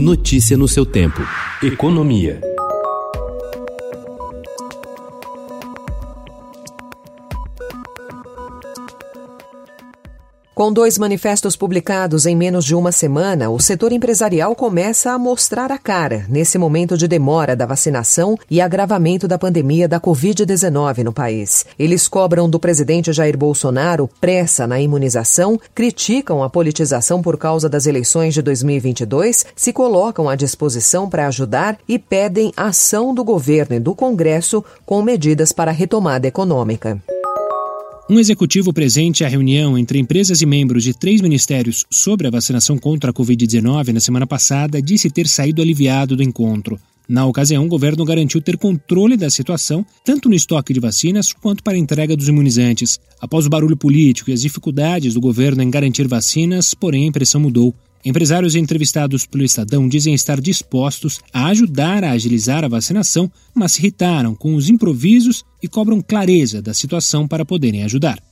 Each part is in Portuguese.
Notícia no seu tempo. Economia. Com dois manifestos publicados em menos de uma semana, o setor empresarial começa a mostrar a cara nesse momento de demora da vacinação e agravamento da pandemia da Covid-19 no país. Eles cobram do presidente Jair Bolsonaro pressa na imunização, criticam a politização por causa das eleições de 2022, se colocam à disposição para ajudar e pedem ação do governo e do Congresso com medidas para a retomada econômica. Um executivo presente à reunião entre empresas e membros de três ministérios sobre a vacinação contra a Covid-19 na semana passada disse ter saído aliviado do encontro. Na ocasião, o governo garantiu ter controle da situação, tanto no estoque de vacinas quanto para a entrega dos imunizantes. Após o barulho político e as dificuldades do governo em garantir vacinas, porém a impressão mudou. Empresários entrevistados pelo Estadão dizem estar dispostos a ajudar a agilizar a vacinação, mas se irritaram com os improvisos e cobram clareza da situação para poderem ajudar.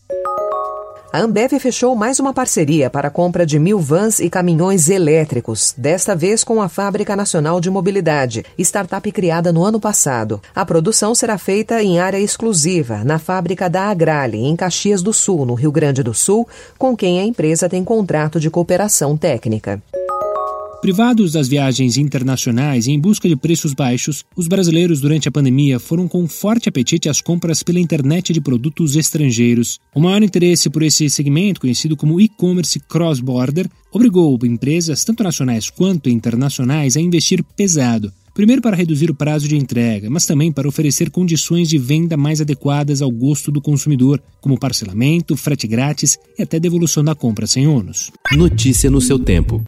A Ambev fechou mais uma parceria para a compra de mil vans e caminhões elétricos, desta vez com a Fábrica Nacional de Mobilidade, startup criada no ano passado. A produção será feita em área exclusiva, na fábrica da Agrale, em Caxias do Sul, no Rio Grande do Sul, com quem a empresa tem contrato de cooperação técnica. Privados das viagens internacionais e em busca de preços baixos, os brasileiros durante a pandemia foram com forte apetite às compras pela internet de produtos estrangeiros. O maior interesse por esse segmento, conhecido como e-commerce cross-border, obrigou empresas, tanto nacionais quanto internacionais, a investir pesado. Primeiro para reduzir o prazo de entrega, mas também para oferecer condições de venda mais adequadas ao gosto do consumidor, como parcelamento, frete grátis e até devolução da compra sem ônus. Notícia no seu tempo.